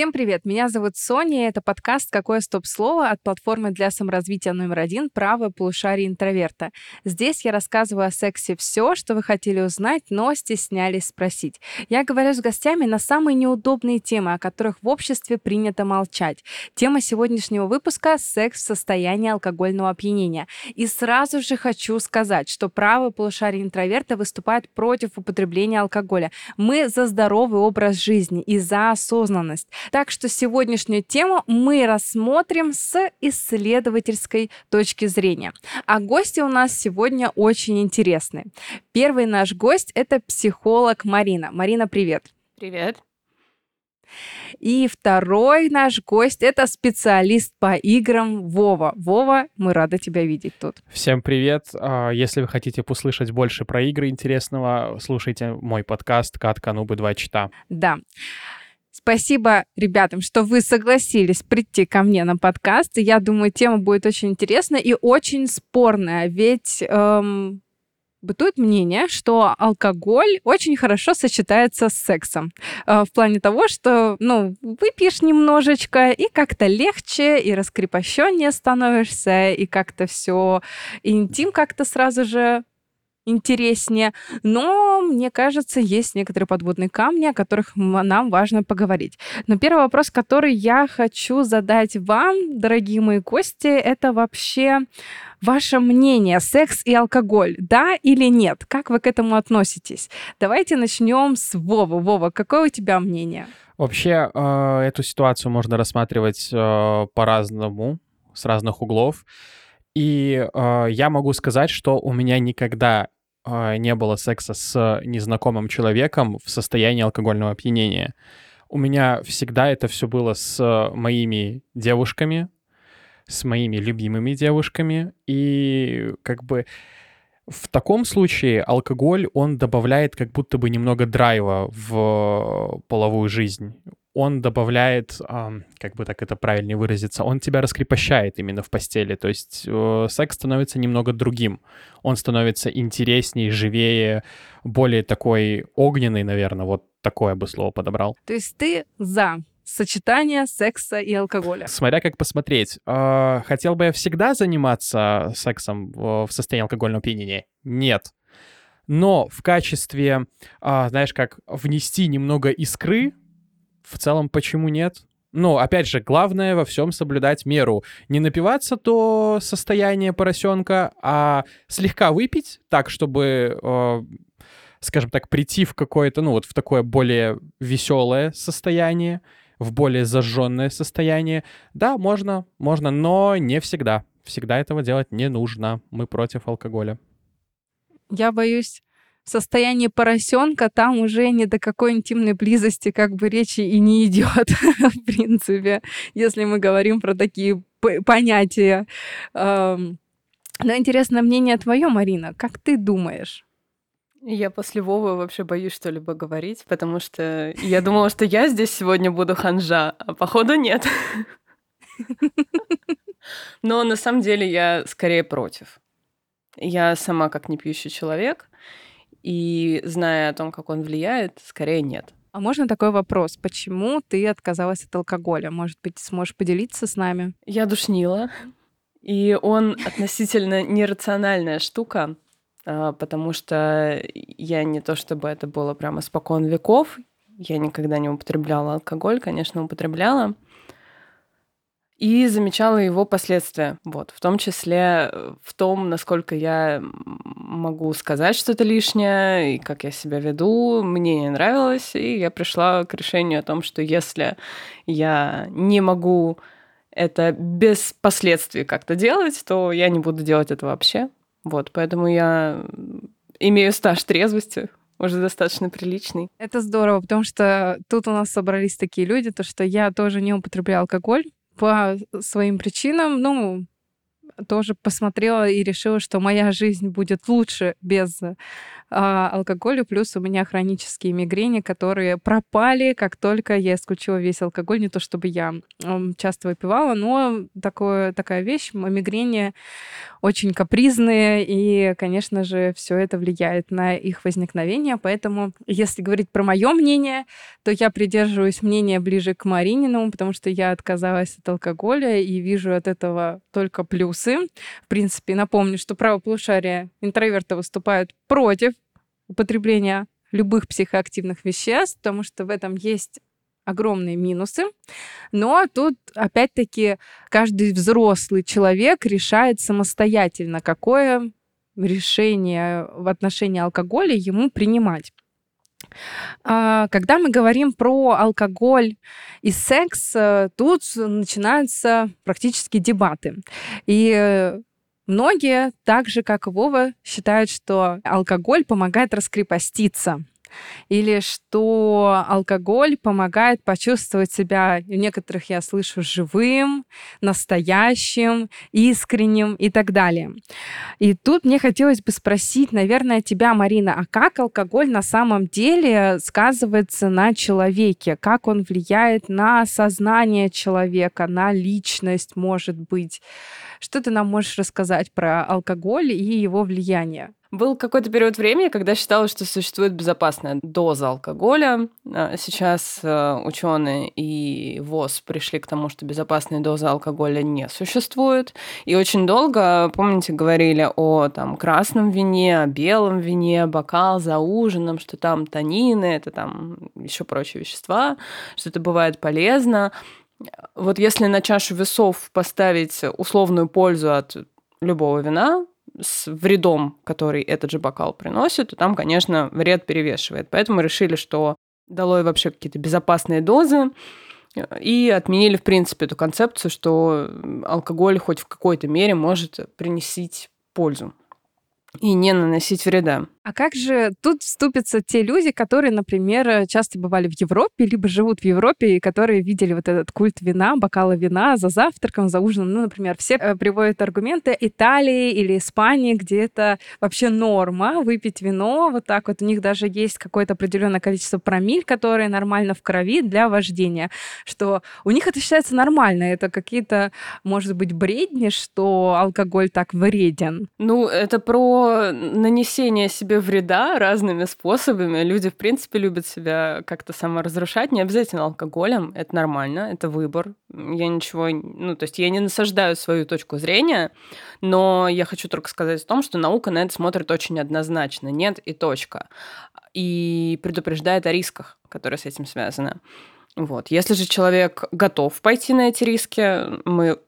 Всем привет! Меня зовут Соня, и это подкаст «Какое стоп-слово» от платформы для саморазвития номер один «Правое полушарие интроверта». Здесь я рассказываю о сексе все, что вы хотели узнать, но стеснялись спросить. Я говорю с гостями на самые неудобные темы, о которых в обществе принято молчать. Тема сегодняшнего выпуска — секс в состоянии алкогольного опьянения. И сразу же хочу сказать, что правое полушарие интроверта выступает против употребления алкоголя. Мы за здоровый образ жизни и за осознанность. Так что сегодняшнюю тему мы рассмотрим с исследовательской точки зрения. А гости у нас сегодня очень интересные. Первый наш гость — это психолог Марина. Марина, привет. Привет. И второй наш гость — это специалист по играм Вова. Вова, мы рады тебя видеть тут. Всем привет. А, если вы хотите послушать больше про игры интересного, слушайте мой подкаст «Катка Нубы 2 чита». Да. Спасибо ребятам, что вы согласились прийти ко мне на подкаст. Я думаю, тема будет очень интересная и очень спорная, ведь эм, бытует мнение, что алкоголь очень хорошо сочетается с сексом. Э, в плане того, что, ну, выпьешь немножечко, и как-то легче, и раскрепощеннее становишься, и как-то все, интим как-то сразу же интереснее. Но, мне кажется, есть некоторые подводные камни, о которых нам важно поговорить. Но первый вопрос, который я хочу задать вам, дорогие мои гости, это вообще ваше мнение, секс и алкоголь, да или нет? Как вы к этому относитесь? Давайте начнем с Вова. Вова, какое у тебя мнение? Вообще, э, эту ситуацию можно рассматривать э, по-разному, с разных углов. И э, я могу сказать, что у меня никогда э, не было секса с незнакомым человеком в состоянии алкогольного опьянения. У меня всегда это все было с моими девушками, с моими любимыми девушками. И как бы в таком случае алкоголь, он добавляет как будто бы немного драйва в половую жизнь он добавляет, как бы так это правильнее выразиться, он тебя раскрепощает именно в постели. То есть э, секс становится немного другим. Он становится интереснее, живее, более такой огненный, наверное, вот такое бы слово подобрал. То есть ты за сочетание секса и алкоголя. Смотря как посмотреть. А, хотел бы я всегда заниматься сексом в состоянии алкогольного опьянения? Нет. Но в качестве, а, знаешь, как внести немного искры в целом, почему нет? Ну, опять же, главное во всем соблюдать меру. Не напиваться до состояния поросенка, а слегка выпить так, чтобы, э, скажем так, прийти в какое-то, ну, вот в такое более веселое состояние, в более зажженное состояние. Да, можно, можно, но не всегда. Всегда этого делать не нужно. Мы против алкоголя. Я боюсь, состоянии поросенка там уже ни до какой интимной близости как бы речи и не идет, в принципе, если мы говорим про такие понятия. Но интересно мнение твое, Марина. Как ты думаешь? Я после Вовы вообще боюсь что-либо говорить, потому что я думала, что я здесь сегодня буду ханжа, а походу нет. Но на самом деле я скорее против. Я сама как не пьющий человек, и зная о том, как он влияет, скорее нет. А можно такой вопрос? Почему ты отказалась от алкоголя? Может быть, сможешь поделиться с нами? Я душнила. И он относительно нерациональная штука, а, потому что я не то чтобы это было прямо спокон веков, я никогда не употребляла алкоголь, конечно, употребляла, и замечала его последствия, вот, в том числе э, в том, насколько я могу сказать что-то лишнее, и как я себя веду, мне не нравилось, и я пришла к решению о том, что если я не могу это без последствий как-то делать, то я не буду делать это вообще. Вот, поэтому я имею стаж трезвости, уже достаточно приличный. Это здорово, потому что тут у нас собрались такие люди, то что я тоже не употребляю алкоголь, по своим причинам, ну, тоже посмотрела и решила, что моя жизнь будет лучше без а, алкоголя. Плюс у меня хронические мигрени, которые пропали, как только я исключила весь алкоголь. Не то чтобы я часто выпивала, но такое, такая вещь, мигрени очень капризные, и, конечно же, все это влияет на их возникновение. Поэтому, если говорить про мое мнение, то я придерживаюсь мнения ближе к Марининому, потому что я отказалась от алкоголя и вижу от этого только плюсы. В принципе, напомню, что правополушарие интроверта выступают против употребления любых психоактивных веществ, потому что в этом есть огромные минусы. Но тут, опять-таки, каждый взрослый человек решает самостоятельно, какое решение в отношении алкоголя ему принимать. А, когда мы говорим про алкоголь и секс, э, тут начинаются практически дебаты. И многие, так же как и Вова, считают, что алкоголь помогает раскрепоститься или что алкоголь помогает почувствовать себя, у некоторых я слышу, живым, настоящим, искренним и так далее. И тут мне хотелось бы спросить, наверное, тебя, Марина, а как алкоголь на самом деле сказывается на человеке? Как он влияет на сознание человека, на личность, может быть? Что ты нам можешь рассказать про алкоголь и его влияние? Был какой-то период времени, когда считалось, что существует безопасная доза алкоголя. А, сейчас э, ученые и ВОЗ пришли к тому, что безопасной дозы алкоголя не существует. И очень долго, помните, говорили о там, красном вине, о белом вине, бокал за ужином, что там танины, это там еще прочие вещества, что это бывает полезно. Вот если на чашу весов поставить условную пользу от любого вина, с вредом, который этот же бокал приносит, то там, конечно, вред перевешивает. Поэтому решили, что долой вообще какие-то безопасные дозы, и отменили, в принципе, эту концепцию, что алкоголь хоть в какой-то мере может принести пользу и не наносить вреда. А как же тут вступятся те люди, которые, например, часто бывали в Европе, либо живут в Европе, и которые видели вот этот культ вина, бокала вина за завтраком, за ужином. Ну, например, все э, приводят аргументы Италии или Испании, где это вообще норма выпить вино. Вот так вот у них даже есть какое-то определенное количество промиль, которые нормально в крови для вождения. Что у них это считается нормально. Это какие-то, может быть, бредни, что алкоголь так вреден. Ну, это про нанесение себе себе вреда разными способами. Люди, в принципе, любят себя как-то саморазрушать. Не обязательно алкоголем. Это нормально, это выбор. Я ничего... Ну, то есть я не насаждаю свою точку зрения, но я хочу только сказать о том, что наука на это смотрит очень однозначно. Нет и точка. И предупреждает о рисках, которые с этим связаны. Вот. Если же человек готов пойти на эти риски, мы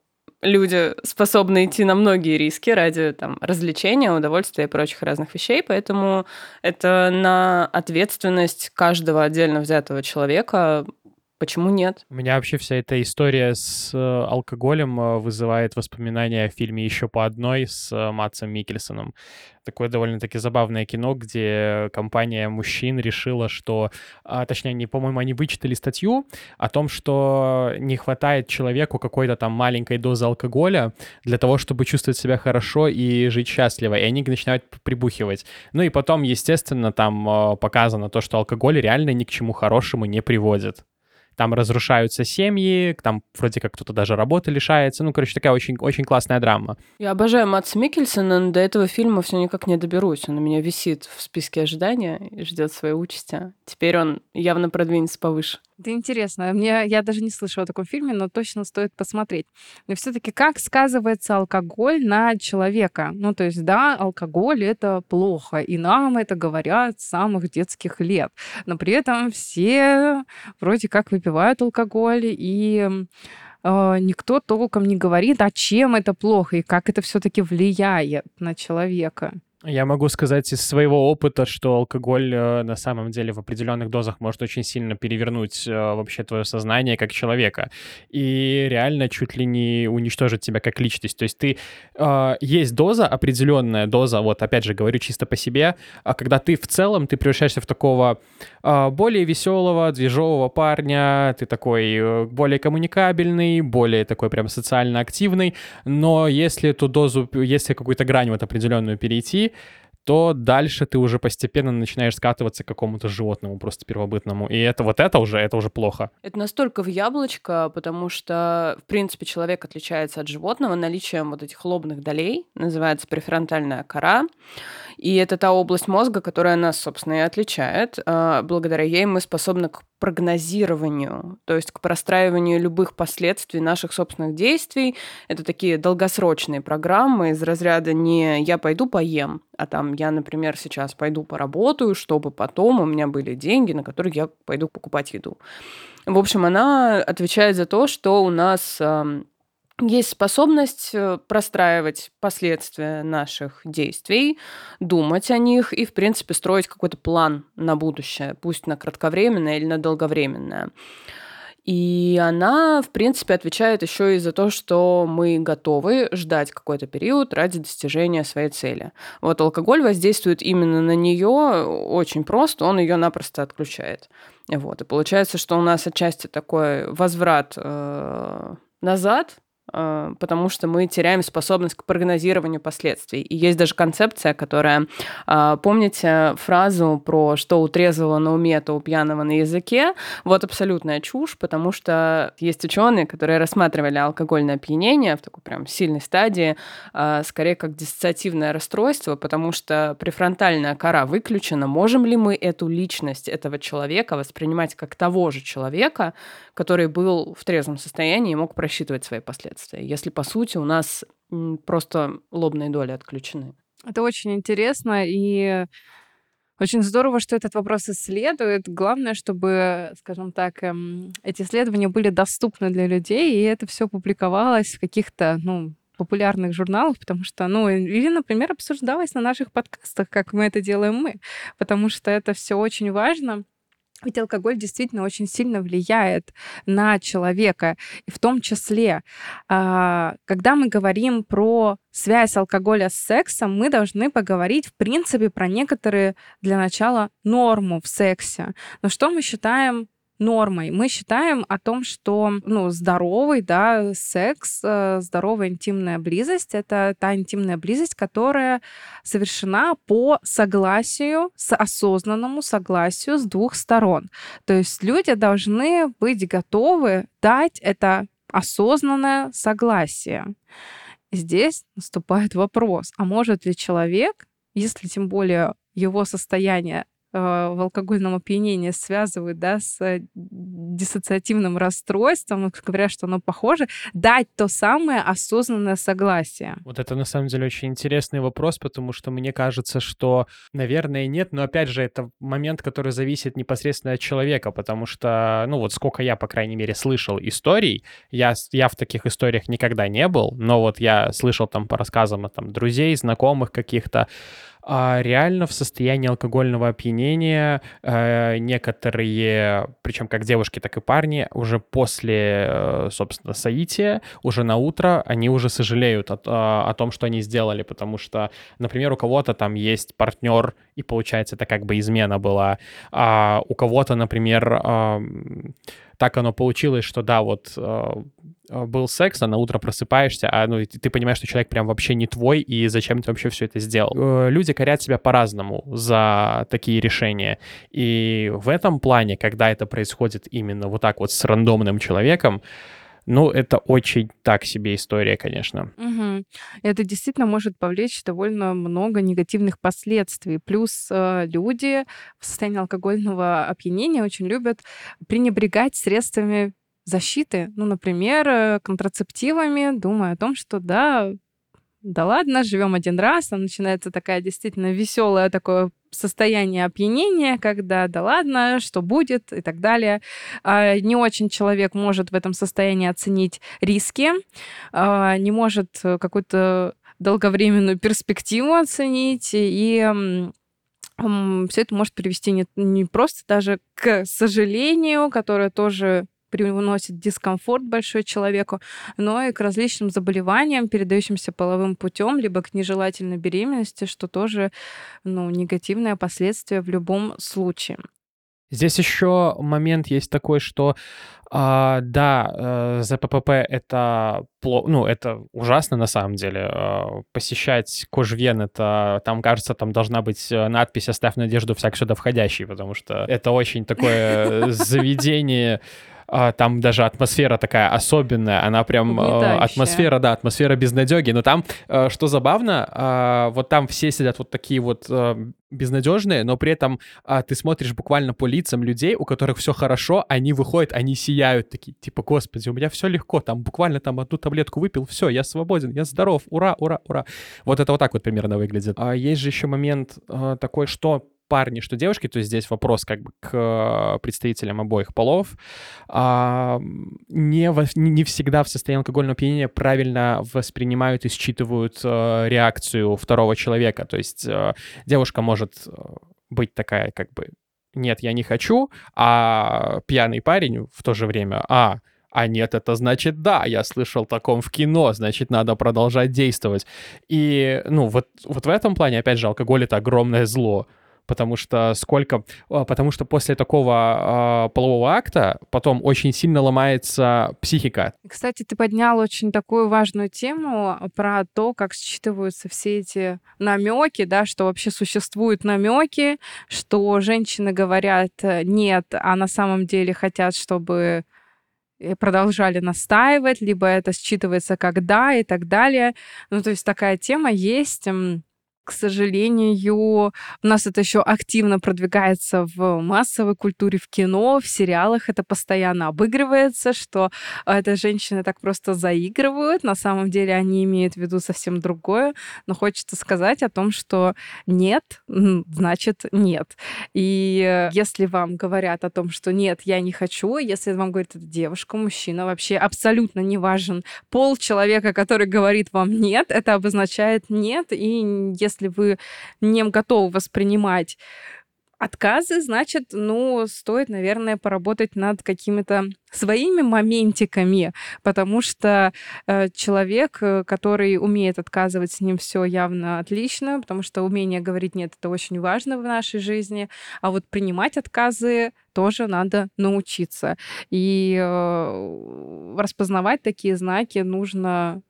люди способны идти на многие риски ради там, развлечения, удовольствия и прочих разных вещей, поэтому это на ответственность каждого отдельно взятого человека Почему нет? У меня вообще вся эта история с э, алкоголем э, вызывает воспоминания о фильме «Еще по одной» с э, Матсом Микельсоном. Такое довольно-таки забавное кино, где компания мужчин решила, что... А, точнее, не, по-моему, они вычитали статью о том, что не хватает человеку какой-то там маленькой дозы алкоголя для того, чтобы чувствовать себя хорошо и жить счастливо. И они начинают прибухивать. Ну и потом, естественно, там показано то, что алкоголь реально ни к чему хорошему не приводит там разрушаются семьи, там вроде как кто-то даже работы лишается. Ну, короче, такая очень, очень классная драма. Я обожаю Матса Микельсона, но до этого фильма все никак не доберусь. Он у меня висит в списке ожидания и ждет своей участи. Теперь он явно продвинется повыше. Это интересно. Мне, я даже не слышала о таком фильме, но точно стоит посмотреть. Но все-таки как сказывается алкоголь на человека? Ну, то есть, да, алкоголь это плохо, и нам это говорят с самых детских лет. Но при этом все вроде как выпивают алкоголь, и э, никто толком не говорит, а чем это плохо и как это все-таки влияет на человека. Я могу сказать из своего опыта, что алкоголь э, на самом деле в определенных дозах может очень сильно перевернуть э, вообще твое сознание как человека. И реально чуть ли не уничтожить тебя как личность. То есть ты... Э, есть доза, определенная доза, вот опять же говорю чисто по себе, а когда ты в целом, ты превращаешься в такого э, более веселого, движового парня, ты такой э, более коммуникабельный, более такой прям социально активный, но если эту дозу, если какую-то грань вот определенную перейти, то дальше ты уже постепенно начинаешь скатываться к какому-то животному, просто первобытному. И это вот это уже, это уже плохо. Это настолько в яблочко, потому что, в принципе, человек отличается от животного наличием вот этих лобных долей, называется префронтальная кора. И это та область мозга, которая нас, собственно, и отличает. А, благодаря ей мы способны к прогнозированию, то есть к простраиванию любых последствий наших собственных действий. Это такие долгосрочные программы из разряда не «я пойду поем», а там я, например, сейчас пойду поработаю, чтобы потом у меня были деньги, на которые я пойду покупать еду. В общем, она отвечает за то, что у нас есть способность э, простраивать последствия наших действий, думать о них и, в принципе, строить какой-то план на будущее, пусть на кратковременное или на долговременное. И она, в принципе, отвечает еще и за то, что мы готовы ждать какой-то период ради достижения своей цели. Вот алкоголь воздействует именно на нее очень просто, он ее напросто отключает. Вот. И получается, что у нас отчасти такой возврат э, назад потому что мы теряем способность к прогнозированию последствий. И есть даже концепция, которая... Э, помните фразу про «что у трезвого на уме, то у пьяного на языке»? Вот абсолютная чушь, потому что есть ученые, которые рассматривали алкогольное опьянение в такой прям сильной стадии, э, скорее как диссоциативное расстройство, потому что префронтальная кора выключена. Можем ли мы эту личность этого человека воспринимать как того же человека, который был в трезвом состоянии и мог просчитывать свои последствия? если, по сути, у нас просто лобные доли отключены. Это очень интересно, и очень здорово, что этот вопрос исследует. Главное, чтобы, скажем так, эм, эти исследования были доступны для людей, и это все публиковалось в каких-то, ну, популярных журналах, потому что, ну, или, например, обсуждалось на наших подкастах, как мы это делаем мы, потому что это все очень важно. Ведь алкоголь действительно очень сильно влияет на человека. И в том числе, а, когда мы говорим про связь алкоголя с сексом, мы должны поговорить, в принципе, про некоторые для начала норму в сексе. Но что мы считаем нормой. Мы считаем о том, что ну, здоровый да, секс, э, здоровая интимная близость — это та интимная близость, которая совершена по согласию, с осознанному согласию с двух сторон. То есть люди должны быть готовы дать это осознанное согласие. Здесь наступает вопрос, а может ли человек, если тем более его состояние в алкогольном опьянении связывают да, с э, диссоциативным расстройством, говорят, что оно похоже, дать то самое осознанное согласие? Вот это на самом деле очень интересный вопрос, потому что мне кажется, что, наверное, нет, но опять же, это момент, который зависит непосредственно от человека, потому что, ну вот сколько я, по крайней мере, слышал историй, я, я в таких историях никогда не был, но вот я слышал там по рассказам там, друзей, знакомых каких-то, реально в состоянии алкогольного опьянения э, некоторые, причем как девушки, так и парни, уже после, э, собственно, соития, уже на утро, они уже сожалеют о, о, о том, что они сделали, потому что, например, у кого-то там есть партнер, и получается, это как бы измена была, а у кого-то, например, так оно получилось, что да, вот э, э, был секс, а на утро просыпаешься, а ну, ты понимаешь, что человек прям вообще не твой, и зачем ты вообще все это сделал. Э, люди корят себя по-разному за такие решения. И в этом плане, когда это происходит именно вот так вот с рандомным человеком, ну, это очень так себе история, конечно. Угу. Это действительно может повлечь довольно много негативных последствий. Плюс э, люди в состоянии алкогольного опьянения очень любят пренебрегать средствами защиты, ну, например, э, контрацептивами, думая о том, что да, да ладно, живем один раз, а начинается такая действительно веселое такое состояние опьянения, когда да ладно, что будет и так далее. А, не очень человек может в этом состоянии оценить риски, а, не может какую-то долговременную перспективу оценить, и все это может привести не, не просто даже к сожалению, которое тоже приносит дискомфорт большой человеку, но и к различным заболеваниям, передающимся половым путем, либо к нежелательной беременности, что тоже ну, негативное последствие в любом случае. Здесь еще момент есть такой, что а, да, э, ЗППП это ну, это ужасно на самом деле. Э, посещать кожвен, это там, кажется, там должна быть э, надпись «Оставь надежду всяк сюда входящий», потому что это очень такое заведение а, там даже атмосфера такая особенная, она прям э, атмосфера, да, атмосфера безнадеги. Но там, э, что забавно, а, вот там все сидят вот такие вот э, безнадежные, но при этом а, ты смотришь буквально по лицам людей, у которых все хорошо, они выходят, они сияют такие, типа, господи, у меня все легко, там буквально там одну таблетку выпил, все, я свободен, я здоров, ура, ура, ура. Вот это вот так вот примерно выглядит. А есть же еще момент а, такой, что парни, что девушки, то есть здесь вопрос как бы к представителям обоих полов, а, не, во, не всегда в состоянии алкогольного опьянения правильно воспринимают и считывают а, реакцию второго человека. То есть а, девушка может быть такая как бы «нет, я не хочу», а пьяный парень в то же время «а, а нет, это значит да, я слышал таком в кино, значит, надо продолжать действовать. И, ну, вот, вот в этом плане, опять же, алкоголь — это огромное зло потому что сколько, а, потому что после такого э, полового акта потом очень сильно ломается психика. Кстати, ты поднял очень такую важную тему про то, как считываются все эти намеки, да, что вообще существуют намеки, что женщины говорят э, нет, а на самом деле хотят, чтобы э, продолжали настаивать, либо это считывается как да и так далее. Ну, то есть такая тема есть к сожалению, у нас это еще активно продвигается в массовой культуре, в кино, в сериалах это постоянно обыгрывается, что это женщины так просто заигрывают. На самом деле они имеют в виду совсем другое. Но хочется сказать о том, что нет, значит нет. И если вам говорят о том, что нет, я не хочу, если вам говорит эта девушка, мужчина, вообще абсолютно не важен пол человека, который говорит вам нет, это обозначает нет. И если если вы не готовы воспринимать отказы, значит, ну, стоит, наверное, поработать над какими-то своими моментиками, потому что э, человек, э, который умеет отказывать, с ним все явно отлично, потому что умение говорить нет это очень важно в нашей жизни, а вот принимать отказы тоже надо научиться. И э, распознавать такие знаки нужно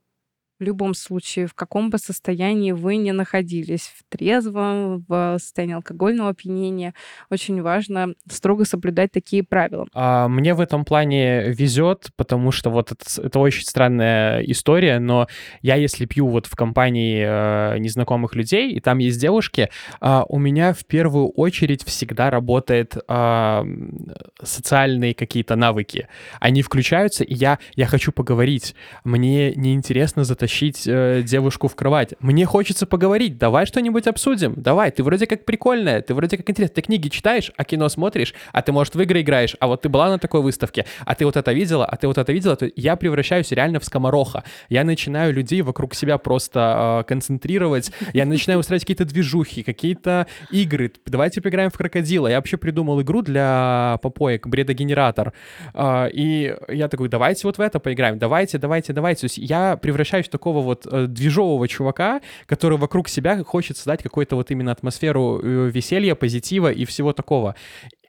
в любом случае, в каком бы состоянии вы ни находились, в трезвом, в состоянии алкогольного опьянения, очень важно строго соблюдать такие правила. А, мне в этом плане везет, потому что вот это, это очень странная история, но я, если пью вот в компании э, незнакомых людей, и там есть девушки, э, у меня в первую очередь всегда работает э, социальные какие-то навыки. Они включаются, и я, я хочу поговорить. Мне неинтересно затащить затащить э, девушку в кровать. Мне хочется поговорить, давай что-нибудь обсудим. Давай, ты вроде как прикольная, ты вроде как интересная. Ты книги читаешь, а кино смотришь, а ты, может, в игры играешь, а вот ты была на такой выставке, а ты вот это видела, а ты вот это видела, то я превращаюсь реально в скомороха. Я начинаю людей вокруг себя просто э, концентрировать, я начинаю устраивать какие-то движухи, какие-то игры. Давайте поиграем в крокодила. Я вообще придумал игру для попоек, бредогенератор. Э, и я такой, давайте вот в это поиграем, давайте, давайте, давайте. То есть я превращаюсь в такой такого вот э, движового чувака, который вокруг себя хочет создать какую-то вот именно атмосферу э, веселья, позитива и всего такого.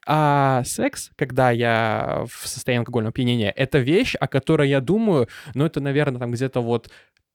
А секс, когда я в состоянии алкогольного опьянения, это вещь, о которой я думаю, ну, это, наверное, там где-то вот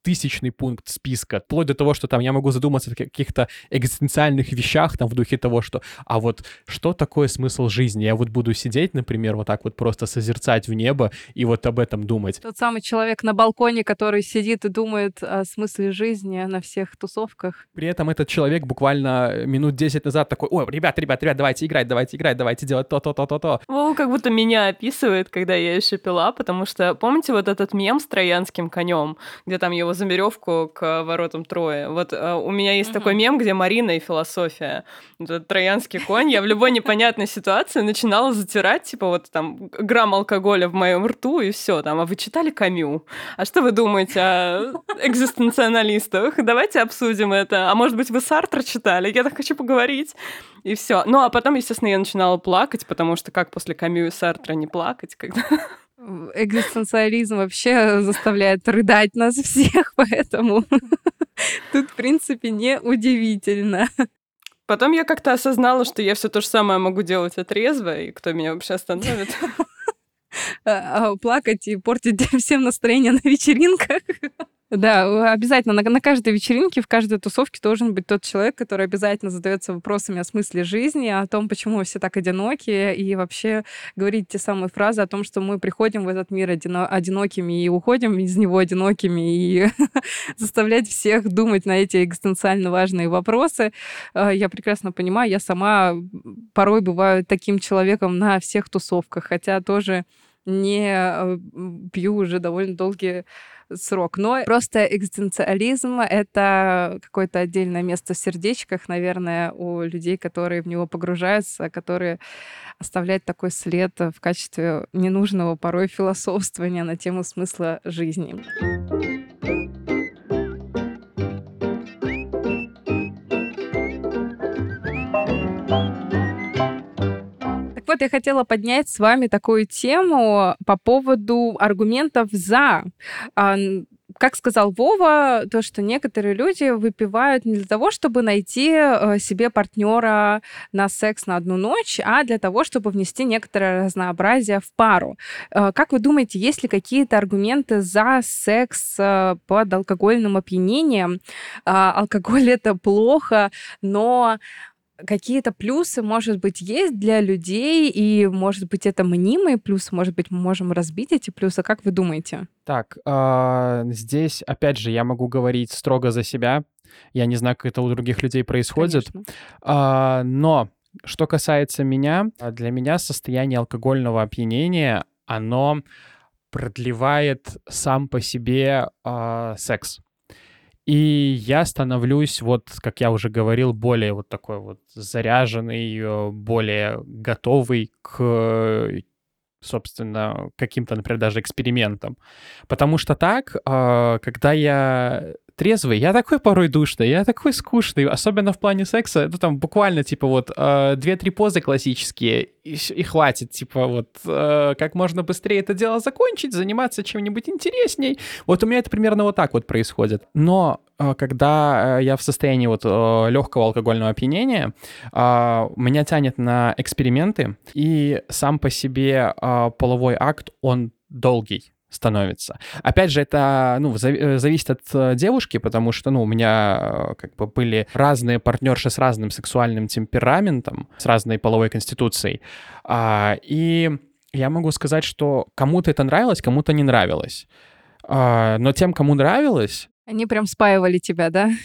тысячный пункт списка, вплоть до того, что там я могу задуматься о каких-то экзистенциальных вещах, там в духе того, что, а вот что такое смысл жизни? Я вот буду сидеть, например, вот так вот просто созерцать в небо и вот об этом думать. Тот самый человек на балконе, который сидит и думает о смысле жизни на всех тусовках. При этом этот человек буквально минут 10 назад такой, ой, ребят, ребят, ребят, давайте играть, давайте играть, давайте делать то, то, то, то, то. Вова как будто меня описывает, когда я еще пила, потому что, помните вот этот мем с троянским конем, где там его за веревку к воротам Троя. Вот э, у меня есть такой мем, где Марина и философия. Это троянский конь. Я в любой непонятной ситуации начинала затирать, типа вот там грамм алкоголя в моем рту и все. Там, а вы читали Камю? А что вы думаете о экзистенциалистах? Давайте обсудим это. А может быть, вы Сартра читали? Я так хочу поговорить. И все. Ну, а потом, естественно, я начинала плакать, потому что как после Камю и Сартра не плакать, когда экзистенциализм вообще заставляет рыдать нас всех, поэтому тут, в принципе, не удивительно. Потом я как-то осознала, что я все то же самое могу делать отрезво, и кто меня вообще остановит. А, а, плакать и портить всем настроение на вечеринках. Да, обязательно на, на каждой вечеринке, в каждой тусовке должен быть тот человек, который обязательно задается вопросами о смысле жизни, о том, почему все так одиноки, и вообще говорить те самые фразы о том, что мы приходим в этот мир одино- одинокими и уходим из него одинокими, и заставлять всех думать на эти экзистенциально важные вопросы. А, я прекрасно понимаю, я сама порой бываю таким человеком на всех тусовках, хотя тоже не э, пью уже довольно долгие срок. Но просто экзистенциализм — это какое-то отдельное место в сердечках, наверное, у людей, которые в него погружаются, которые оставляют такой след в качестве ненужного порой философствования на тему смысла жизни. Вот я хотела поднять с вами такую тему по поводу аргументов за а, как сказал Вова, то, что некоторые люди выпивают не для того, чтобы найти э, себе партнера на секс на одну ночь, а для того, чтобы внести некоторое разнообразие в пару. Э, как вы думаете, есть ли какие-то аргументы за секс э, под алкогольным опьянением? Алкоголь это плохо, но какие-то плюсы, может быть, есть для людей, и, может быть, это мнимые плюсы, может быть, мы можем разбить эти плюсы. Как вы думаете? Так, э, здесь, опять же, я могу говорить строго за себя. Я не знаю, как это у других людей происходит. Э, но что касается меня, для меня состояние алкогольного опьянения, оно продлевает сам по себе э, секс. И я становлюсь, вот, как я уже говорил, более вот такой вот заряженный, э, более готовый к собственно, каким-то, например, даже экспериментам. Потому что так, а, когда я трезвый, я такой порой душный, я такой скучный, особенно в плане секса, ну там буквально типа вот э, две-три позы классические и, и хватит, типа вот э, как можно быстрее это дело закончить, заниматься чем-нибудь интересней. Вот у меня это примерно вот так вот происходит. Но э, когда я в состоянии вот легкого алкогольного опьянения, меня тянет на эксперименты, и сам по себе половой акт, он долгий становится. Опять же, это ну, э, зависит от э, девушки, потому что ну, у меня э, как бы были разные партнерши с разным сексуальным темпераментом, с разной половой конституцией. А, и я могу сказать, что кому-то это нравилось, кому-то не нравилось. А, но тем, кому нравилось... Они прям спаивали тебя, да?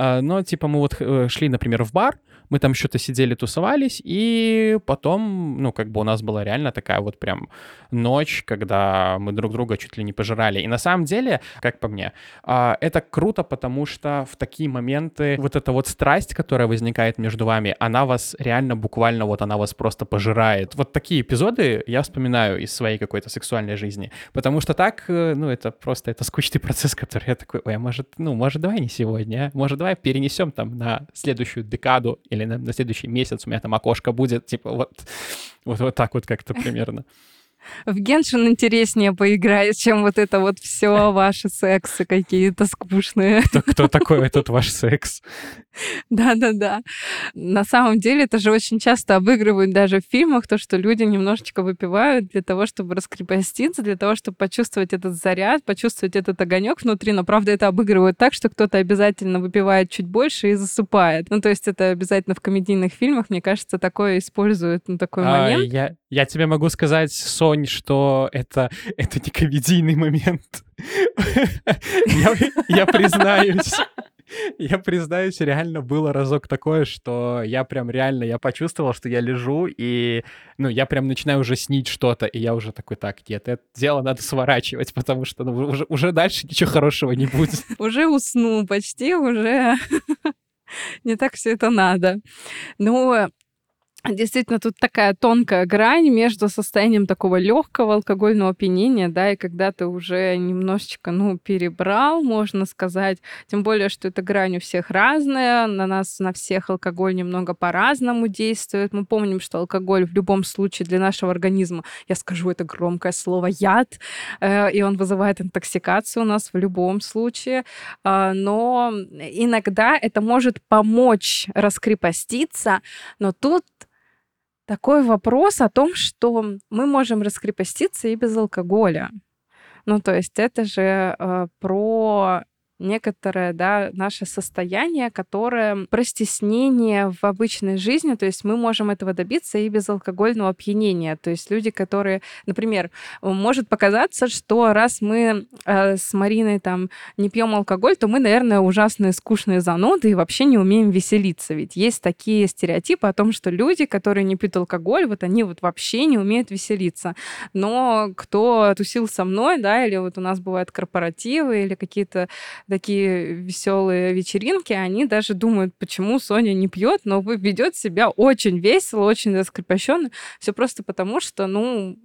А, но, типа, мы вот шли, например, в бар, мы там что-то сидели, тусовались, и потом, ну, как бы у нас была реально такая вот прям ночь, когда мы друг друга чуть ли не пожирали. И на самом деле, как по мне, а, это круто, потому что в такие моменты вот эта вот страсть, которая возникает между вами, она вас реально буквально вот она вас просто пожирает. Вот такие эпизоды я вспоминаю из своей какой-то сексуальной жизни, потому что так, э, ну, это просто это скучный процесс, который я такой, ой, а может, ну, может, давай не сегодня, а? может, давай перенесем там на следующую декаду или на, на следующий месяц у меня там окошко будет, типа вот, вот, вот так вот как-то примерно в Геншин интереснее поиграть, чем вот это вот все ваши сексы какие-то скучные. Кто, кто такой этот ваш секс? Да-да-да. На самом деле это же очень часто обыгрывают даже в фильмах, то, что люди немножечко выпивают для того, чтобы раскрепоститься, для того, чтобы почувствовать этот заряд, почувствовать этот огонек внутри. Но правда это обыгрывают так, что кто-то обязательно выпивает чуть больше и засыпает. Ну, то есть это обязательно в комедийных фильмах, мне кажется, такое используют, ну, такой а, момент. Я, я тебе могу сказать, Сонь, что это, это не комедийный момент. я, признаюсь. Я признаюсь, реально было разок такое, что я прям реально, я почувствовал, что я лежу, и, ну, я прям начинаю уже снить что-то, и я уже такой, так, нет, это дело надо сворачивать, потому что ну, уже, уже дальше ничего хорошего не будет. Уже усну почти, уже не так все это надо. Ну, Действительно, тут такая тонкая грань между состоянием такого легкого алкогольного опьянения, да, и когда ты уже немножечко, ну, перебрал, можно сказать. Тем более, что эта грань у всех разная, на нас, на всех алкоголь немного по-разному действует. Мы помним, что алкоголь в любом случае для нашего организма, я скажу это громкое слово, яд, э, и он вызывает интоксикацию у нас в любом случае. Э, но иногда это может помочь раскрепоститься, но тут такой вопрос о том, что мы можем раскрепоститься и без алкоголя. Ну, то есть это же э, про некоторое, да, наше состояние, которое про стеснение в обычной жизни, то есть мы можем этого добиться и без алкогольного опьянения. То есть люди, которые, например, может показаться, что раз мы э, с Мариной там не пьем алкоголь, то мы, наверное, ужасные скучные зануды и вообще не умеем веселиться. Ведь есть такие стереотипы о том, что люди, которые не пьют алкоголь, вот они вот вообще не умеют веселиться. Но кто тусил со мной, да, или вот у нас бывают корпоративы или какие-то такие веселые вечеринки, они даже думают, почему Соня не пьет, но ведет себя очень весело, очень раскрепощенно. Все просто потому, что, ну,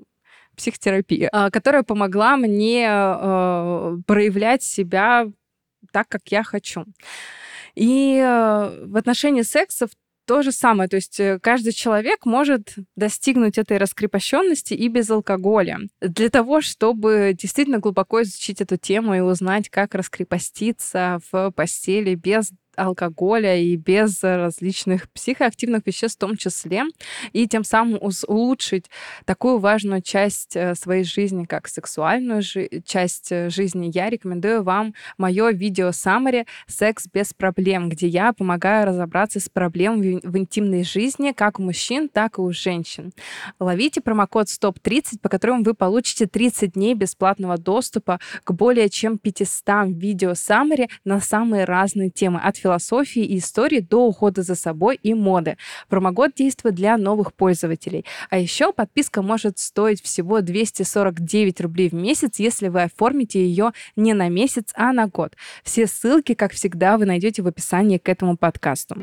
психотерапия, а, которая помогла мне э, проявлять себя так, как я хочу. И э, в отношении секса то же самое, то есть э, каждый человек может достигнуть этой раскрепощенности и без алкоголя. Для того, чтобы действительно глубоко изучить эту тему и узнать, как раскрепоститься в постели без алкоголя и без различных психоактивных веществ в том числе, и тем самым улучшить такую важную часть э, своей жизни, как сексуальную жи- часть э, жизни, я рекомендую вам мое видео Summary «Секс без проблем», где я помогаю разобраться с проблемами в интимной жизни как у мужчин, так и у женщин. Ловите промокод STOP30, по которому вы получите 30 дней бесплатного доступа к более чем 500 видео Summary на самые разные темы, от философии и истории до ухода за собой и моды. Промокод действует для новых пользователей. А еще подписка может стоить всего 249 рублей в месяц, если вы оформите ее не на месяц, а на год. Все ссылки, как всегда, вы найдете в описании к этому подкасту.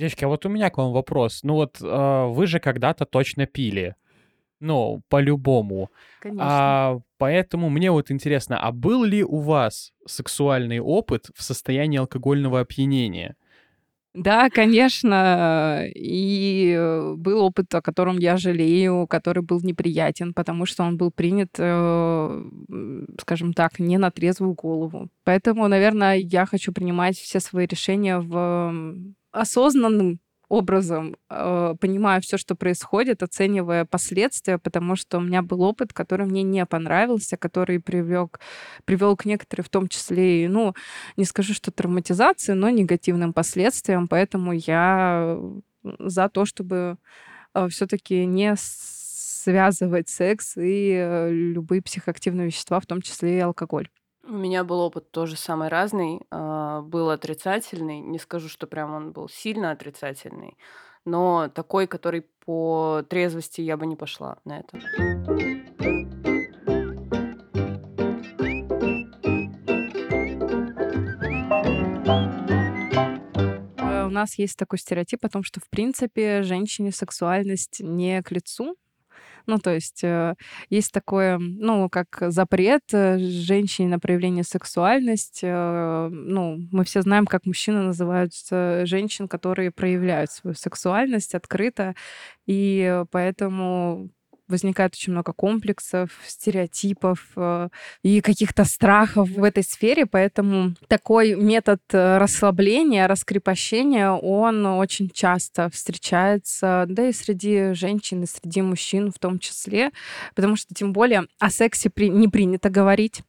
Девочки, а вот у меня к вам вопрос. Ну вот э, вы же когда-то точно пили. Ну, по-любому. Конечно. А, поэтому мне вот интересно, а был ли у вас сексуальный опыт в состоянии алкогольного опьянения? Да, конечно. И э, был опыт, о котором я жалею, который был неприятен, потому что он был принят, э, скажем так, не на трезвую голову. Поэтому, наверное, я хочу принимать все свои решения в осознанным образом, э, понимая все, что происходит, оценивая последствия, потому что у меня был опыт, который мне не понравился, который привлек, привел к некоторым, в том числе, и, ну, не скажу, что травматизации, но негативным последствиям, поэтому я за то, чтобы э, все-таки не связывать секс и э, любые психоактивные вещества, в том числе и алкоголь. У меня был опыт тоже самый разный. А, был отрицательный. Не скажу, что прям он был сильно отрицательный, но такой, который по трезвости я бы не пошла на это. Э, у нас есть такой стереотип о том, что, в принципе, женщине сексуальность не к лицу, ну, то есть э, есть такое, ну, как запрет э, женщине на проявление сексуальности. Э, ну, мы все знаем, как мужчины называют женщин, которые проявляют свою сексуальность открыто, и поэтому возникает очень много комплексов, стереотипов э, и каких-то страхов в этой сфере, поэтому такой метод э, расслабления, раскрепощения, он очень часто встречается, да и среди женщин, и среди мужчин в том числе, потому что тем более о сексе при... не принято говорить,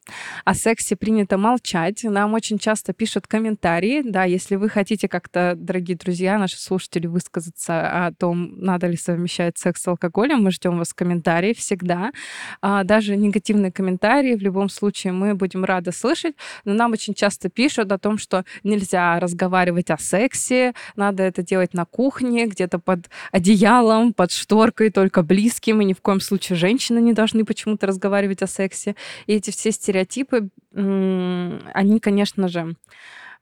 о сексе принято молчать. Нам очень часто пишут комментарии, да, если вы хотите как-то, дорогие друзья, наши слушатели, высказаться о том, надо ли совмещать секс с алкоголем, мы ждем вас в комментариях комментарии всегда. А, даже негативные комментарии в любом случае мы будем рады слышать. Но нам очень часто пишут о том, что нельзя разговаривать о сексе, надо это делать на кухне, где-то под одеялом, под шторкой, только близким, и ни в коем случае женщины не должны почему-то разговаривать о сексе. И эти все стереотипы, они, конечно же,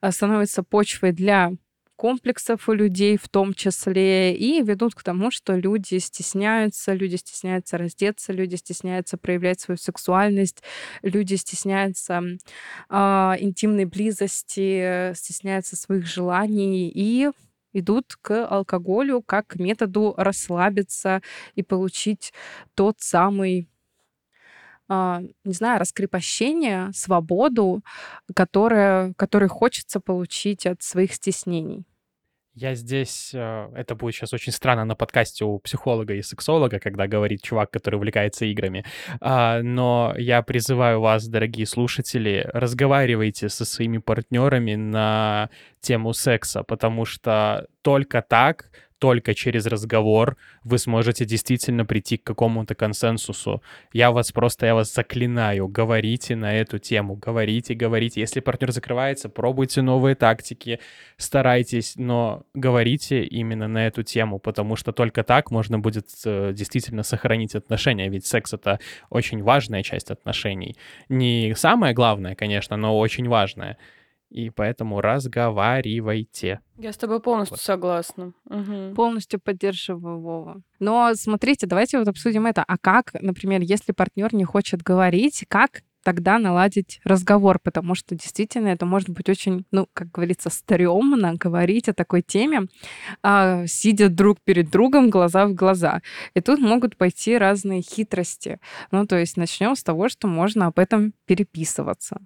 становятся почвой для комплексов у людей в том числе, и ведут к тому, что люди стесняются, люди стесняются раздеться, люди стесняются проявлять свою сексуальность, люди стесняются э, интимной близости, стесняются своих желаний и идут к алкоголю как к методу расслабиться и получить тот самый не знаю, раскрепощение, свободу, которое, который хочется получить от своих стеснений. Я здесь... Э, это будет сейчас очень странно на подкасте у психолога и сексолога, когда говорит чувак, который увлекается играми. А, но я призываю вас, дорогие слушатели, разговаривайте со своими партнерами на тему секса, потому что только так только через разговор вы сможете действительно прийти к какому-то консенсусу. Я вас просто, я вас заклинаю, говорите на эту тему, говорите, говорите. Если партнер закрывается, пробуйте новые тактики, старайтесь, но говорите именно на эту тему, потому что только так можно будет э, действительно сохранить отношения, ведь секс — это очень важная часть отношений. Не самое главное, конечно, но очень важная и поэтому разговаривайте. Я с тобой полностью вот. согласна. Угу. Полностью поддерживаю Вова. Но смотрите, давайте вот обсудим это. А как, например, если партнер не хочет говорить, как тогда наладить разговор, потому что действительно это может быть очень, ну, как говорится, стрёмно говорить о такой теме, а, сидя друг перед другом, глаза в глаза. И тут могут пойти разные хитрости. Ну, то есть начнем с того, что можно об этом переписываться.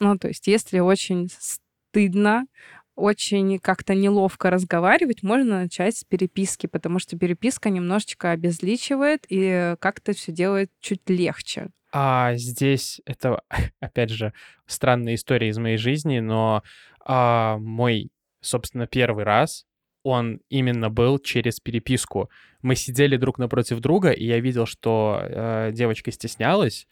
Ну, то есть, если очень стыдно, очень как-то неловко разговаривать, можно начать с переписки, потому что переписка немножечко обезличивает и как-то все делает чуть легче. А здесь это, опять же, странная история из моей жизни, но а, мой, собственно, первый раз, он именно был через переписку. Мы сидели друг напротив друга, и я видел, что э, девочка стеснялась,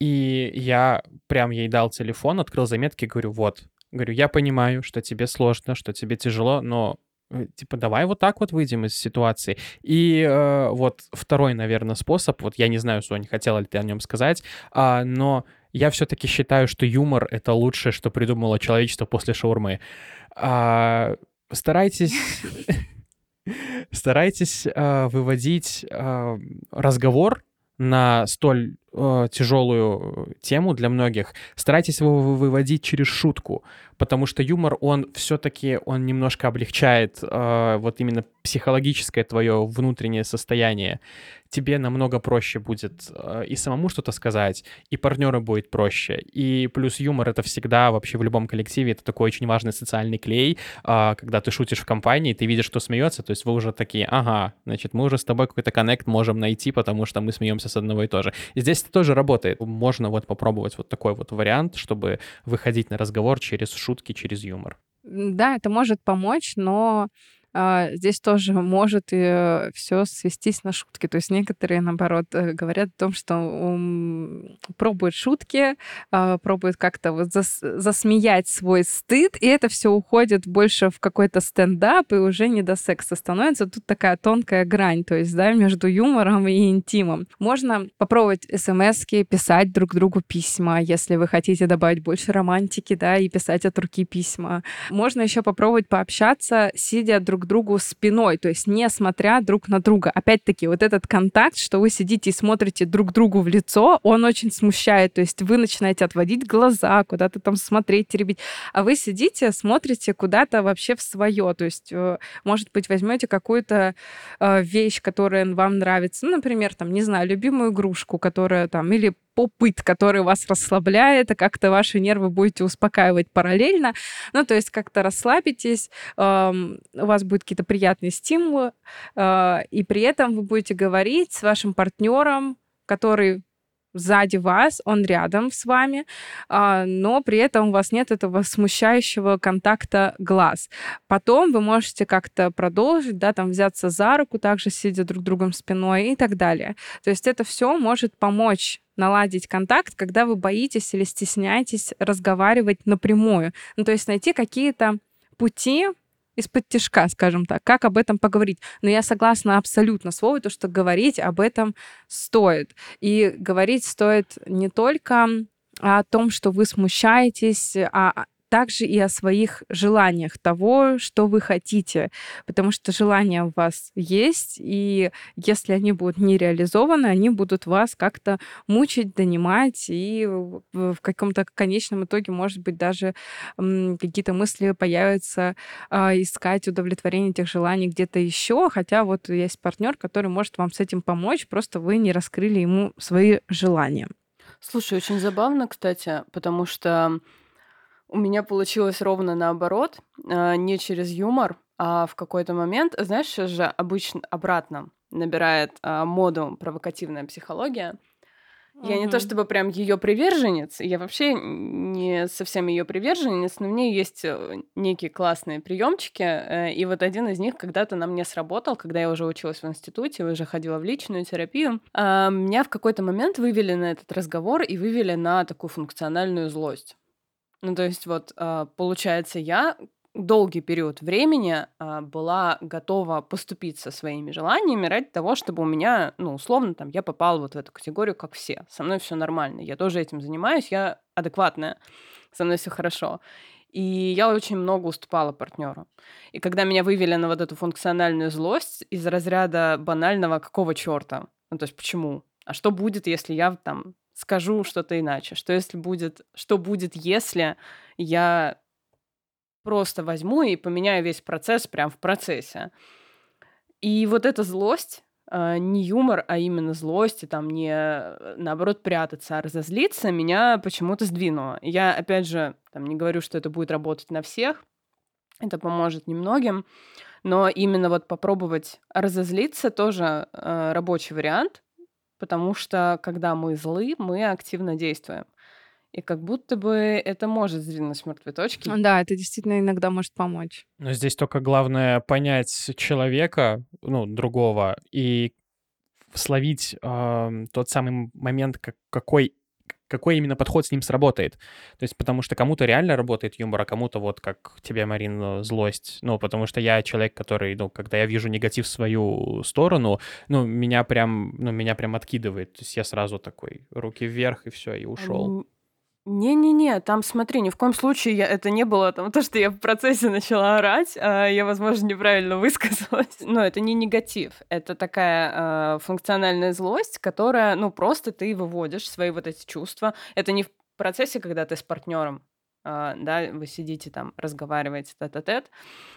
и я прям ей дал телефон, открыл заметки, говорю, вот, говорю, я понимаю, что тебе сложно, что тебе тяжело, но э, типа давай вот так вот выйдем из ситуации. И э, вот второй, наверное, способ, вот я не знаю, Соня, хотела ли ты о нем сказать, а, но я все-таки считаю, что юмор — это лучшее, что придумало человечество после шаурмы. А, старайтесь... Старайтесь э, выводить э, разговор на столь э, тяжелую тему для многих, старайтесь его выводить через шутку, потому что юмор, он все-таки, он немножко облегчает э, вот именно психологическое твое внутреннее состояние. Тебе намного проще будет э, и самому что-то сказать, и партнеру будет проще. И плюс юмор — это всегда вообще в любом коллективе, это такой очень важный социальный клей, э, когда ты шутишь в компании, ты видишь, что смеется, то есть вы уже такие, ага, значит, мы уже с тобой какой-то коннект можем найти, потому что мы смеемся с одного и то же. Здесь это тоже работает. Можно вот попробовать вот такой вот вариант, чтобы выходить на разговор через шутки, через юмор. Да, это может помочь, но здесь тоже может и все свестись на шутки. То есть некоторые, наоборот, э, говорят о том, что пробуют шутки, uh, пробуют как-то вот зас засмеять свой стыд, и это все уходит больше в какой-то стендап, и уже не до секса становится. Тут такая тонкая грань, то есть, да, между юмором и интимом. Можно попробовать смс писать друг другу письма, если вы хотите добавить больше романтики, да, и писать от руки письма. Можно еще попробовать пообщаться, сидя друг другу спиной, то есть не смотря друг на друга. Опять-таки, вот этот контакт, что вы сидите и смотрите друг другу в лицо, он очень смущает. То есть вы начинаете отводить глаза, куда-то там смотреть, теребить, а вы сидите, смотрите куда-то вообще в свое. То есть, э, может быть, возьмете какую-то э, вещь, которая вам нравится, ну, например, там, не знаю, любимую игрушку, которая там, или попыт, который вас расслабляет, а как-то ваши нервы будете успокаивать параллельно. Ну, то есть как-то расслабитесь, эм, у вас будут какие-то приятные стимулы, э, и при этом вы будете говорить с вашим партнером, который сзади вас, он рядом с вами, а, но при этом у вас нет этого смущающего контакта глаз. Потом вы можете как-то продолжить, да, там взяться за руку, также сидя друг другом спиной и так далее. То есть это все может помочь наладить контакт, когда вы боитесь или стесняетесь разговаривать напрямую. Ну, то есть найти какие-то пути, из-под тяжка, скажем так, как об этом поговорить. Но я согласна абсолютно с Вовой, то, что говорить об этом стоит. И говорить стоит не только о том, что вы смущаетесь, а также и о своих желаниях того, что вы хотите, потому что желания у вас есть, и если они будут не реализованы, они будут вас как-то мучить, донимать, и в каком-то конечном итоге, может быть, даже какие-то мысли появятся а, искать удовлетворение этих желаний где-то еще, хотя вот есть партнер, который может вам с этим помочь, просто вы не раскрыли ему свои желания. Слушай, очень забавно, кстати, потому что у меня получилось ровно наоборот, а, не через юмор, а в какой-то момент, знаешь, сейчас же обычно обратно набирает а, моду провокативная психология. Я не то чтобы прям ее приверженец, я вообще не совсем ее приверженец, но у меня есть э, некие классные приемчики, э, и вот один из них когда-то на мне сработал, когда я уже училась в институте, уже ходила в личную терапию. А, меня в какой-то момент вывели на этот разговор и вывели на такую функциональную злость. Ну, то есть вот, а, получается, я долгий период времени а, была готова поступиться своими желаниями ради того, чтобы у меня, ну, условно, там, я попала вот в эту категорию, как все. Со мной все нормально. Я тоже этим занимаюсь, я адекватная, со мной все хорошо. И я очень много уступала партнеру. И когда меня вывели на вот эту функциональную злость из разряда банального какого черта? Ну, то есть почему? А что будет, если я там скажу что-то иначе. Что если будет, что будет, если я просто возьму и поменяю весь процесс прямо в процессе. И вот эта злость, э, не юмор, а именно злость, и там не э, наоборот прятаться, а разозлиться, меня почему-то сдвинуло. Я, опять же, там не говорю, что это будет работать на всех, это поможет немногим, но именно вот попробовать разозлиться тоже э, рабочий вариант, потому что когда мы злы, мы активно действуем. И как будто бы это может сдвинуть с мертвой точки. Да, это действительно иногда может помочь. Но здесь только главное понять человека, ну, другого, и словить э, тот самый момент, как, какой какой именно подход с ним сработает. То есть потому что кому-то реально работает юмор, а кому-то вот как тебе, Марин, злость. Ну, потому что я человек, который, ну, когда я вижу негатив в свою сторону, ну, меня прям, ну, меня прям откидывает. То есть я сразу такой, руки вверх и все, и ушел. Не-не-не, там смотри, ни в коем случае я, это не было там то, что я в процессе начала орать, а я, возможно, неправильно высказалась. Но это не негатив, это такая э, функциональная злость, которая, ну, просто ты выводишь свои вот эти чувства. Это не в процессе, когда ты с партнером, э, да, вы сидите там, разговариваете тет-а-тет.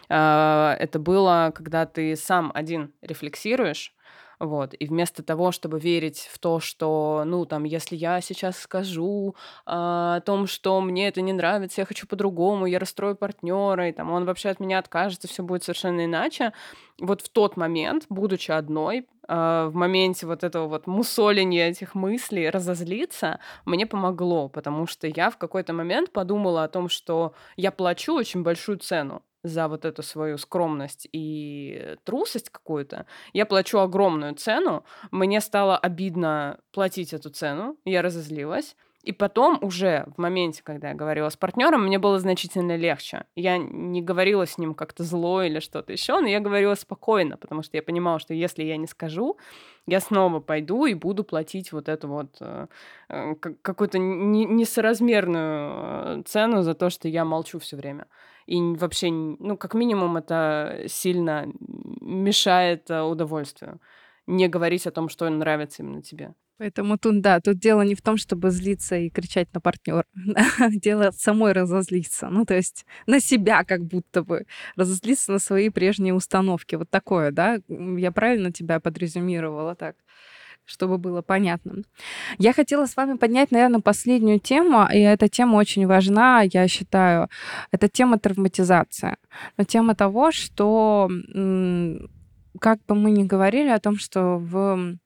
Э, это было, когда ты сам один рефлексируешь, вот. И вместо того, чтобы верить в то, что, ну, там, если я сейчас скажу а, о том, что мне это не нравится, я хочу по-другому, я расстрою партнера, и там он вообще от меня откажется, все будет совершенно иначе. Вот в тот момент, будучи одной, а, в моменте вот этого вот мусоления этих мыслей разозлиться, мне помогло, потому что я в какой-то момент подумала о том, что я плачу очень большую цену за вот эту свою скромность и трусость какую-то, я плачу огромную цену. Мне стало обидно платить эту цену, я разозлилась. И потом уже в моменте, когда я говорила с партнером, мне было значительно легче. Я не говорила с ним как-то зло или что-то еще, но я говорила спокойно, потому что я понимала, что если я не скажу, я снова пойду и буду платить вот эту вот э, э какую-то несоразмерную э, цену за то, что я молчу все время. И вообще, ну, как минимум, это сильно мешает э, удовольствию. Не говорить о том, что нравится именно тебе. Поэтому тут, да, тут дело не в том, чтобы злиться и кричать на партнера. дело самой разозлиться. Ну, то есть на себя как будто бы. Разозлиться на свои прежние установки. Вот такое, да? Я правильно тебя подрезюмировала так? Чтобы было понятно. Я хотела с вами поднять, наверное, последнюю тему, и эта тема очень важна, я считаю. Это тема травматизации. Но тема того, что как бы мы ни говорили о том, что в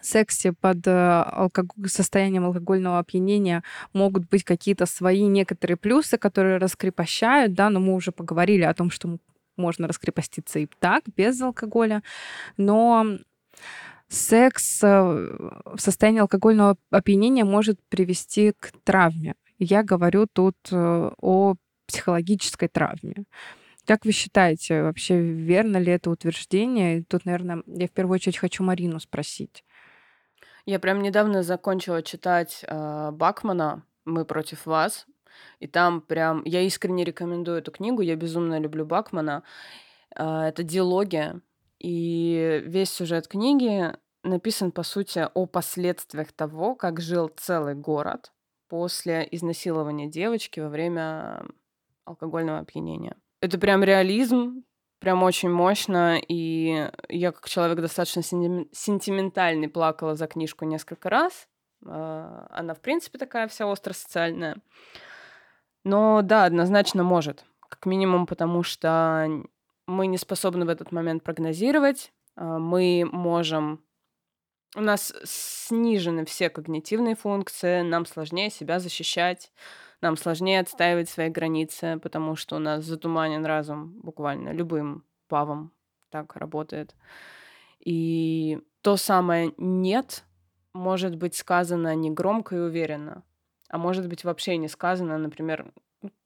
сексе под э, алког... состоянием алкогольного опьянения могут быть какие-то свои некоторые плюсы, которые раскрепощают, да, но мы уже поговорили о том, что можно раскрепоститься и так, без алкоголя, но секс э, в состоянии алкогольного опьянения может привести к травме. Я говорю тут э, о психологической травме. Как вы считаете, вообще верно ли это утверждение? тут, наверное, я в первую очередь хочу Марину спросить. Я прям недавно закончила читать э, Бакмана «Мы против вас». И там прям... Я искренне рекомендую эту книгу. Я безумно люблю Бакмана. Э, это диалоги. И весь сюжет книги написан, по сути, о последствиях того, как жил целый город после изнасилования девочки во время алкогольного опьянения. Это прям реализм, прям очень мощно, и я как человек достаточно сентиментальный плакала за книжку несколько раз. А, она, в принципе, такая вся остро-социальная. Но да, однозначно может. Как минимум потому, что мы не способны в этот момент прогнозировать. А, мы можем... У нас снижены все когнитивные функции, нам сложнее себя защищать нам сложнее отстаивать свои границы, потому что у нас затуманен разум буквально любым павом. Так работает. И то самое «нет» может быть сказано не громко и уверенно, а может быть вообще не сказано, например,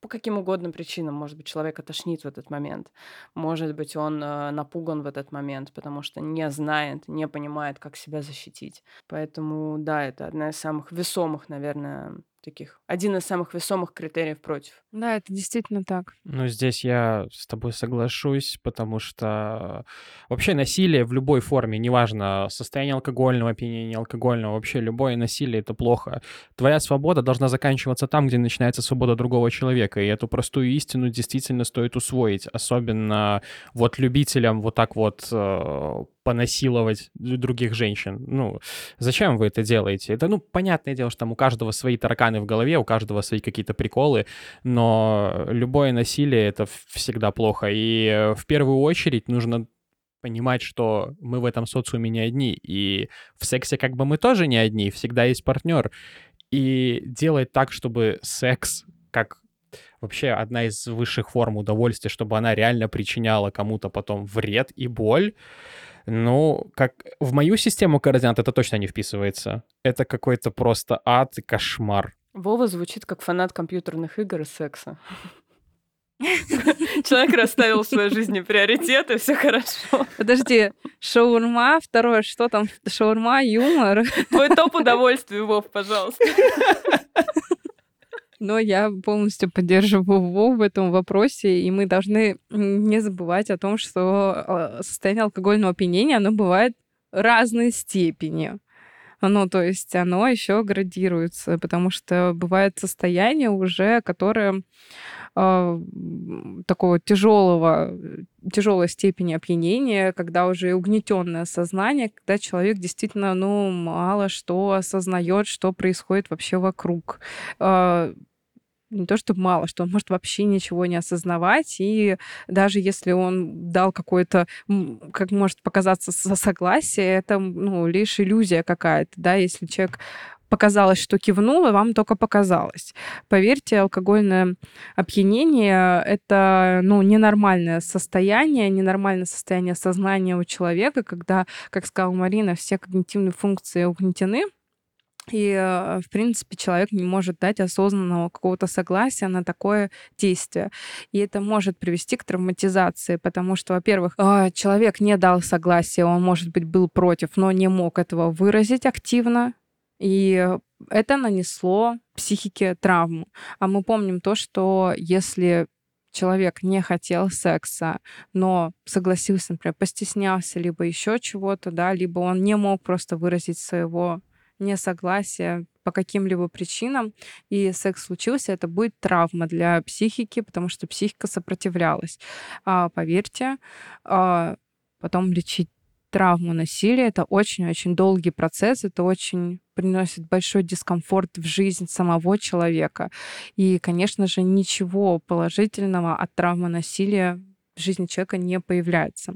по каким угодно причинам. Может быть, человек тошнит в этот момент. Может быть, он э, напуган в этот момент, потому что не знает, не понимает, как себя защитить. Поэтому, да, это одна из самых весомых, наверное, таких, один из самых весомых критериев против. Да, это действительно так. Ну, здесь я с тобой соглашусь, потому что вообще насилие в любой форме, неважно, состояние алкогольного опьянения, алкогольного, вообще любое насилие — это плохо. Твоя свобода должна заканчиваться там, где начинается свобода другого человека, и эту простую истину действительно стоит усвоить, особенно вот любителям вот так вот э, понасиловать других женщин. Ну, зачем вы это делаете? Это, ну, понятное дело, что там у каждого свои тараканы в голове, у каждого свои какие-то приколы, но любое насилие — это всегда плохо. И в первую очередь нужно понимать, что мы в этом социуме не одни, и в сексе как бы мы тоже не одни, всегда есть партнер. И делать так, чтобы секс как вообще одна из высших форм удовольствия, чтобы она реально причиняла кому-то потом вред и боль, ну, как в мою систему координат это точно не вписывается. Это какой-то просто ад и кошмар. Вова звучит как фанат компьютерных игр и секса. Человек расставил в своей жизни приоритеты, все хорошо. Подожди, шаурма, второе, что там? Шаурма, юмор. Твой топ удовольствий, Вов, пожалуйста. Но я полностью поддерживаю Вову в этом вопросе, и мы должны не забывать о том, что а, состояние алкогольного опьянения, оно бывает разной степени. Ну, то есть оно еще градируется, потому что бывает состояние уже, которое э, такого тяжелого, тяжелой степени опьянения, когда уже угнетенное сознание, когда человек действительно, ну, мало что осознает, что происходит вообще вокруг. Э, не то чтобы мало, что он может вообще ничего не осознавать, и даже если он дал какое-то, как может показаться, согласие, это ну, лишь иллюзия какая-то, да, если человек показалось, что кивнул, и вам только показалось. Поверьте, алкогольное опьянение — это ну, ненормальное состояние, ненормальное состояние сознания у человека, когда, как сказала Марина, все когнитивные функции угнетены, и, э, в принципе, человек не может дать осознанного какого-то согласия на такое действие. И это может привести к травматизации, потому что, во-первых, а, человек не дал согласия, он, может быть, был против, но не мог этого выразить активно. И это нанесло психике травму. А мы помним то, что если человек не хотел секса, но согласился, например, постеснялся, либо еще чего-то, да, либо он не мог просто выразить своего несогласия по каким-либо причинам, и секс случился, это будет травма для психики, потому что психика сопротивлялась. А, поверьте, а, потом лечить травму насилия — это очень-очень долгий процесс, это очень приносит большой дискомфорт в жизнь самого человека. И, конечно же, ничего положительного от травмы насилия в жизни человека не появляется.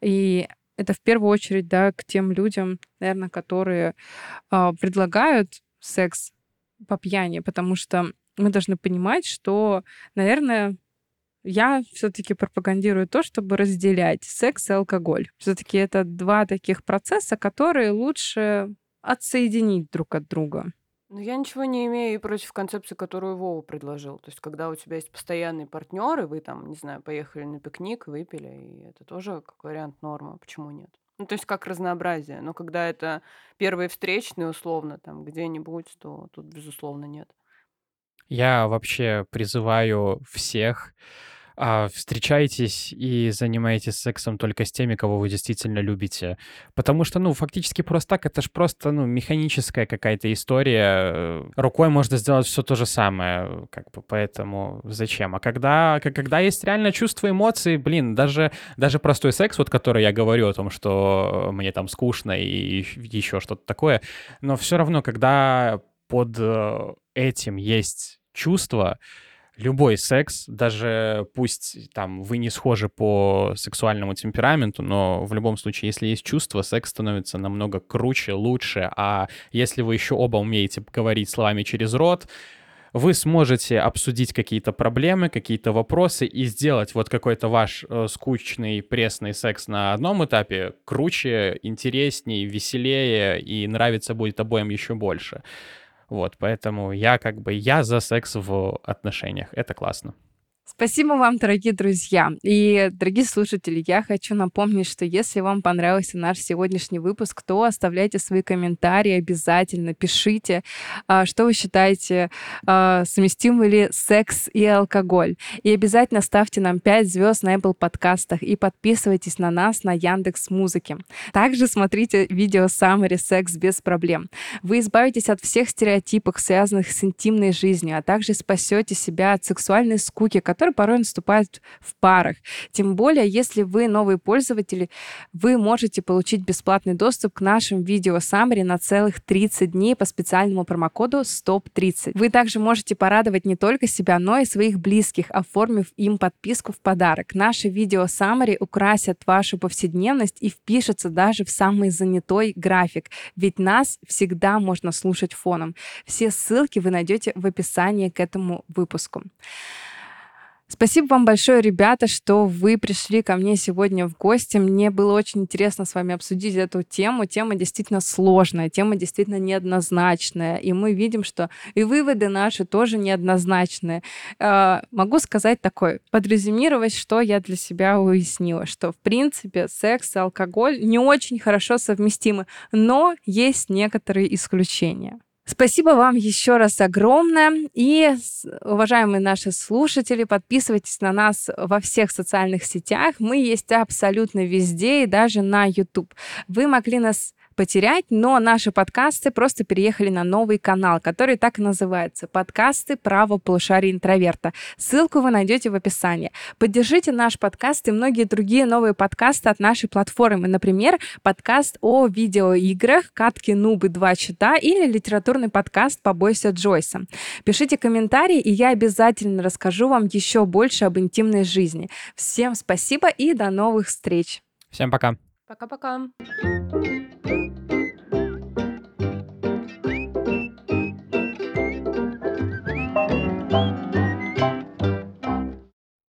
И это в первую очередь, да, к тем людям, наверное, которые э, предлагают секс по пьяни, потому что мы должны понимать, что, наверное, я все-таки пропагандирую то, чтобы разделять секс и алкоголь. Все-таки это два таких процесса, которые лучше отсоединить друг от друга. Ну, я ничего не имею и против концепции, которую Вова предложил. То есть, когда у тебя есть постоянный партнер, и вы там, не знаю, поехали на пикник, выпили, и это тоже как вариант нормы. Почему нет? Ну, то есть, как разнообразие. Но когда это первые встречные, условно, там, где-нибудь, то тут, безусловно, нет. Я вообще призываю всех а, встречаетесь и занимаетесь сексом только с теми, кого вы действительно любите. Потому что, ну, фактически просто так, это же просто, ну, механическая какая-то история. Рукой можно сделать все то же самое, как бы, поэтому зачем? А когда, когда есть реально чувство эмоций, блин, даже, даже простой секс, вот который я говорю о том, что мне там скучно и еще что-то такое, но все равно, когда под э, этим есть чувство, любой секс, даже пусть там вы не схожи по сексуальному темпераменту, но в любом случае, если есть чувство, секс становится намного круче, лучше. А если вы еще оба умеете говорить словами через рот, вы сможете обсудить какие-то проблемы, какие-то вопросы и сделать вот какой-то ваш э, скучный, пресный секс на одном этапе круче, интереснее, веселее и нравится будет обоим еще больше. Вот, поэтому я как бы, я за секс в отношениях. Это классно. Спасибо вам, дорогие друзья. И, дорогие слушатели, я хочу напомнить, что если вам понравился наш сегодняшний выпуск, то оставляйте свои комментарии обязательно, пишите, а, что вы считаете, а, совместимы ли секс и алкоголь. И обязательно ставьте нам 5 звезд на Apple подкастах и подписывайтесь на нас на Яндекс Музыке. Также смотрите видео Summary «Секс без проблем». Вы избавитесь от всех стереотипов, связанных с интимной жизнью, а также спасете себя от сексуальной скуки, которые порой наступают в парах. Тем более, если вы новый пользователь, вы можете получить бесплатный доступ к нашим видео Summary на целых 30 дней по специальному промокоду STOP30. Вы также можете порадовать не только себя, но и своих близких, оформив им подписку в подарок. Наши видео Summary украсят вашу повседневность и впишутся даже в самый занятой график, ведь нас всегда можно слушать фоном. Все ссылки вы найдете в описании к этому выпуску. Спасибо вам большое, ребята, что вы пришли ко мне сегодня в гости. Мне было очень интересно с вами обсудить эту тему. Тема действительно сложная, тема действительно неоднозначная. И мы видим, что и выводы наши тоже неоднозначные. Э, могу сказать такое, подрезюмировать, что я для себя уяснила, что, в принципе, секс и алкоголь не очень хорошо совместимы, но есть некоторые исключения. Спасибо вам еще раз огромное. И, уважаемые наши слушатели, подписывайтесь на нас во всех социальных сетях. Мы есть абсолютно везде и даже на YouTube. Вы могли нас потерять, но наши подкасты просто переехали на новый канал, который так и называется «Подкасты право полушария интроверта». Ссылку вы найдете в описании. Поддержите наш подкаст и многие другие новые подкасты от нашей платформы. Например, подкаст о видеоиграх «Катки Нубы 2 чита» или литературный подкаст «Побойся Джойса». Пишите комментарии, и я обязательно расскажу вам еще больше об интимной жизни. Всем спасибо и до новых встреч. Всем пока. Пока-пока.